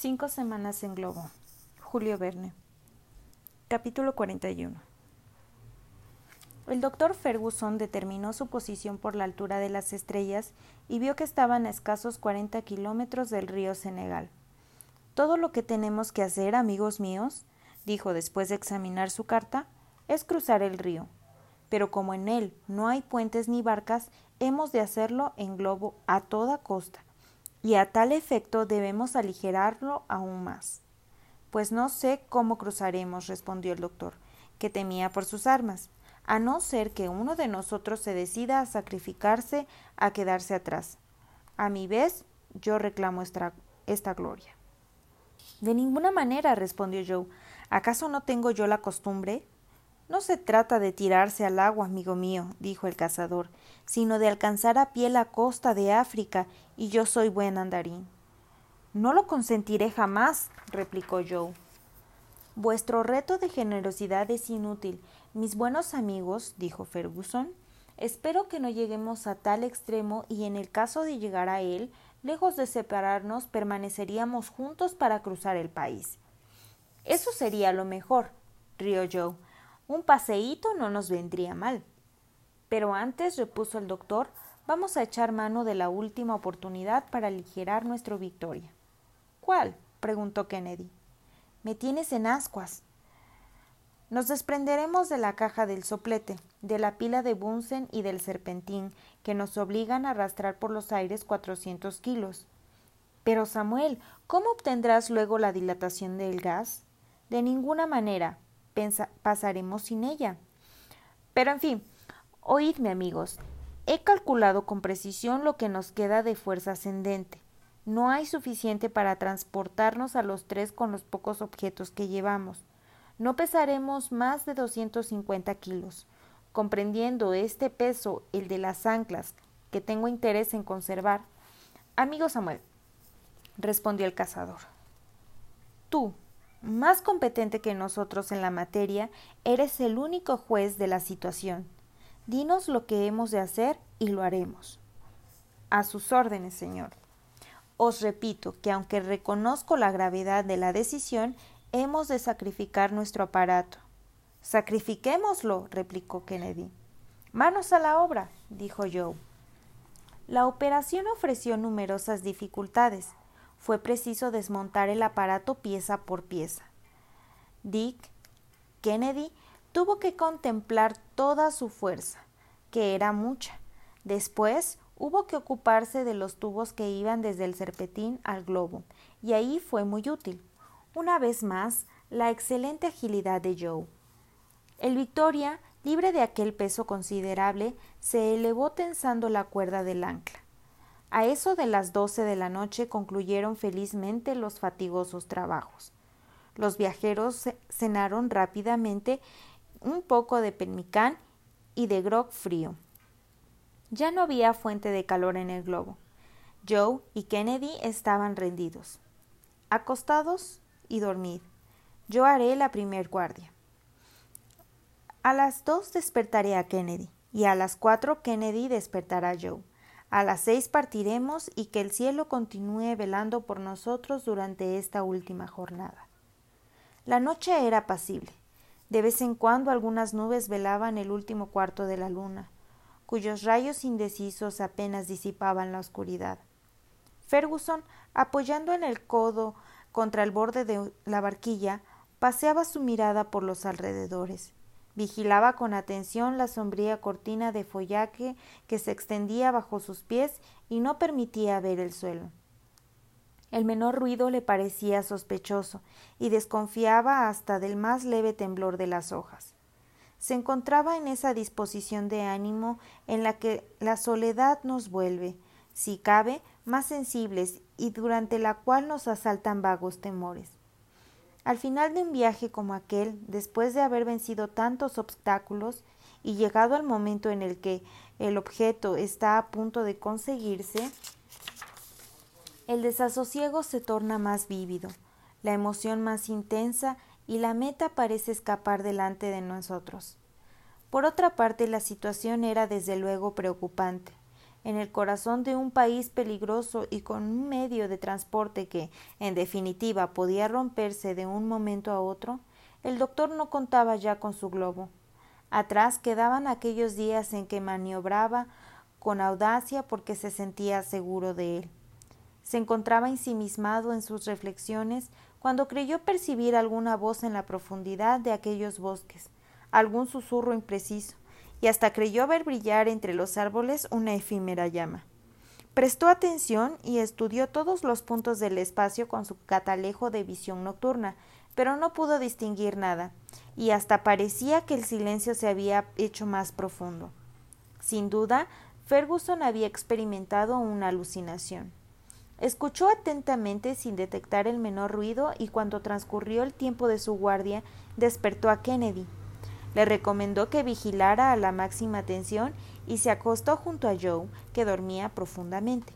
Cinco semanas en globo. Julio Verne. Capítulo 41. El doctor Ferguson determinó su posición por la altura de las estrellas y vio que estaban a escasos 40 kilómetros del río Senegal. Todo lo que tenemos que hacer, amigos míos, dijo después de examinar su carta, es cruzar el río. Pero como en él no hay puentes ni barcas, hemos de hacerlo en globo a toda costa y a tal efecto debemos aligerarlo aún más. Pues no sé cómo cruzaremos, respondió el doctor, que temía por sus armas, a no ser que uno de nosotros se decida a sacrificarse a quedarse atrás. A mi vez, yo reclamo esta, esta gloria. De ninguna manera, respondió Joe. ¿Acaso no tengo yo la costumbre? No se trata de tirarse al agua, amigo mío, dijo el cazador, sino de alcanzar a pie la costa de África, y yo soy buen andarín. No lo consentiré jamás, replicó Joe. Vuestro reto de generosidad es inútil. Mis buenos amigos, dijo Ferguson, espero que no lleguemos a tal extremo y en el caso de llegar a él, lejos de separarnos, permaneceríamos juntos para cruzar el país. Eso sería lo mejor, rió Joe un paseíto no nos vendría mal. Pero antes, repuso el doctor, vamos a echar mano de la última oportunidad para aligerar nuestra victoria. ¿Cuál? preguntó Kennedy. Me tienes en ascuas. Nos desprenderemos de la caja del soplete, de la pila de Bunsen y del serpentín, que nos obligan a arrastrar por los aires cuatrocientos kilos. Pero Samuel, ¿cómo obtendrás luego la dilatación del gas? De ninguna manera, pasaremos sin ella. Pero en fin, oídme amigos, he calculado con precisión lo que nos queda de fuerza ascendente. No hay suficiente para transportarnos a los tres con los pocos objetos que llevamos. No pesaremos más de 250 kilos. Comprendiendo este peso, el de las anclas, que tengo interés en conservar. Amigo Samuel, respondió el cazador. Tú, más competente que nosotros en la materia, eres el único juez de la situación. Dinos lo que hemos de hacer y lo haremos. A sus órdenes, señor. Os repito que aunque reconozco la gravedad de la decisión, hemos de sacrificar nuestro aparato. Sacrifiquémoslo, replicó Kennedy. Manos a la obra, dijo Joe. La operación ofreció numerosas dificultades fue preciso desmontar el aparato pieza por pieza. Dick Kennedy tuvo que contemplar toda su fuerza, que era mucha. Después hubo que ocuparse de los tubos que iban desde el serpetín al globo, y ahí fue muy útil. Una vez más, la excelente agilidad de Joe. El Victoria, libre de aquel peso considerable, se elevó tensando la cuerda del ancla. A eso de las doce de la noche concluyeron felizmente los fatigosos trabajos. Los viajeros cenaron rápidamente un poco de pemmican y de grog frío. Ya no había fuente de calor en el globo. Joe y Kennedy estaban rendidos. Acostados y dormid. Yo haré la primer guardia. A las dos despertaré a Kennedy y a las cuatro Kennedy despertará a Joe. A las seis partiremos y que el cielo continúe velando por nosotros durante esta última jornada. La noche era apacible. De vez en cuando algunas nubes velaban el último cuarto de la luna, cuyos rayos indecisos apenas disipaban la oscuridad. Ferguson, apoyando en el codo contra el borde de la barquilla, paseaba su mirada por los alrededores. Vigilaba con atención la sombría cortina de follaje que se extendía bajo sus pies y no permitía ver el suelo. El menor ruido le parecía sospechoso y desconfiaba hasta del más leve temblor de las hojas. Se encontraba en esa disposición de ánimo en la que la soledad nos vuelve, si cabe, más sensibles y durante la cual nos asaltan vagos temores. Al final de un viaje como aquel, después de haber vencido tantos obstáculos y llegado al momento en el que el objeto está a punto de conseguirse, el desasosiego se torna más vívido, la emoción más intensa y la meta parece escapar delante de nosotros. Por otra parte, la situación era desde luego preocupante. En el corazón de un país peligroso y con un medio de transporte que, en definitiva, podía romperse de un momento a otro, el doctor no contaba ya con su globo. Atrás quedaban aquellos días en que maniobraba con audacia porque se sentía seguro de él. Se encontraba ensimismado en sus reflexiones cuando creyó percibir alguna voz en la profundidad de aquellos bosques, algún susurro impreciso, y hasta creyó ver brillar entre los árboles una efímera llama. Prestó atención y estudió todos los puntos del espacio con su catalejo de visión nocturna, pero no pudo distinguir nada, y hasta parecía que el silencio se había hecho más profundo. Sin duda, Ferguson había experimentado una alucinación. Escuchó atentamente sin detectar el menor ruido y cuando transcurrió el tiempo de su guardia despertó a Kennedy. Le recomendó que vigilara a la máxima atención y se acostó junto a Joe, que dormía profundamente.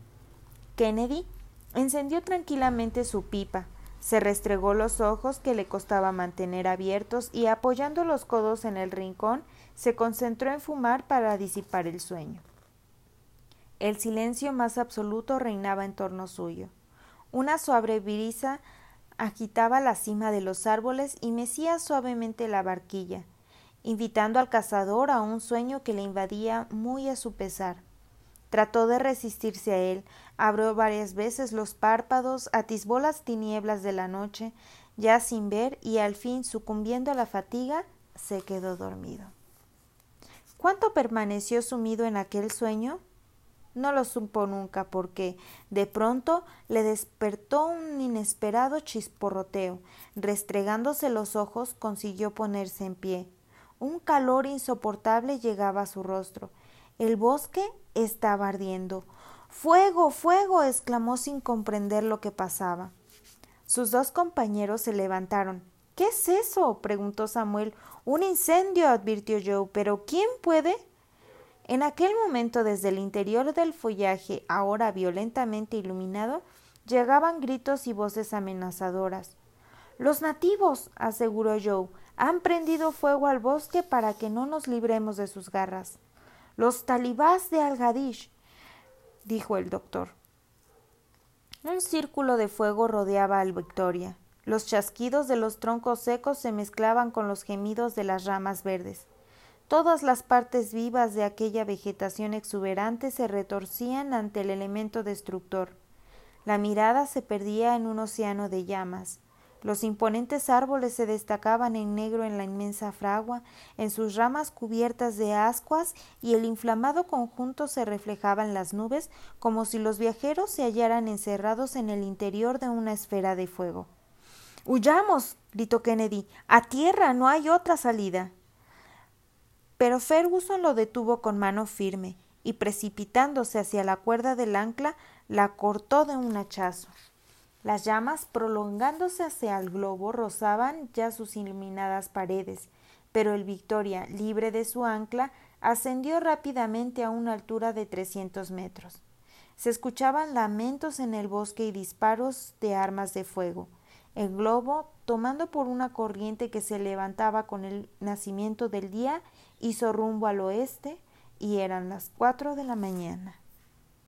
Kennedy encendió tranquilamente su pipa, se restregó los ojos que le costaba mantener abiertos y apoyando los codos en el rincón se concentró en fumar para disipar el sueño. El silencio más absoluto reinaba en torno suyo. Una suave brisa agitaba la cima de los árboles y mecía suavemente la barquilla, invitando al cazador a un sueño que le invadía muy a su pesar. Trató de resistirse a él, abrió varias veces los párpados, atisbó las tinieblas de la noche, ya sin ver, y al fin, sucumbiendo a la fatiga, se quedó dormido. ¿Cuánto permaneció sumido en aquel sueño? No lo supo nunca porque de pronto le despertó un inesperado chisporroteo. Restregándose los ojos consiguió ponerse en pie. Un calor insoportable llegaba a su rostro. El bosque estaba ardiendo. Fuego, fuego. exclamó sin comprender lo que pasaba. Sus dos compañeros se levantaron. ¿Qué es eso? preguntó Samuel. Un incendio, advirtió Joe. ¿Pero quién puede? En aquel momento, desde el interior del follaje, ahora violentamente iluminado, llegaban gritos y voces amenazadoras. Los nativos, aseguró Joe, han prendido fuego al bosque para que no nos libremos de sus garras. Los talibás de Al-Gadish, dijo el doctor. Un círculo de fuego rodeaba al Victoria. Los chasquidos de los troncos secos se mezclaban con los gemidos de las ramas verdes. Todas las partes vivas de aquella vegetación exuberante se retorcían ante el elemento destructor. La mirada se perdía en un océano de llamas. Los imponentes árboles se destacaban en negro en la inmensa fragua, en sus ramas cubiertas de ascuas, y el inflamado conjunto se reflejaba en las nubes como si los viajeros se hallaran encerrados en el interior de una esfera de fuego. Huyamos. gritó Kennedy. A tierra. no hay otra salida pero Ferguson lo detuvo con mano firme y precipitándose hacia la cuerda del ancla la cortó de un hachazo. Las llamas, prolongándose hacia el globo, rozaban ya sus iluminadas paredes, pero el Victoria, libre de su ancla, ascendió rápidamente a una altura de trescientos metros. Se escuchaban lamentos en el bosque y disparos de armas de fuego. El globo, tomando por una corriente que se levantaba con el nacimiento del día, hizo rumbo al oeste y eran las cuatro de la mañana.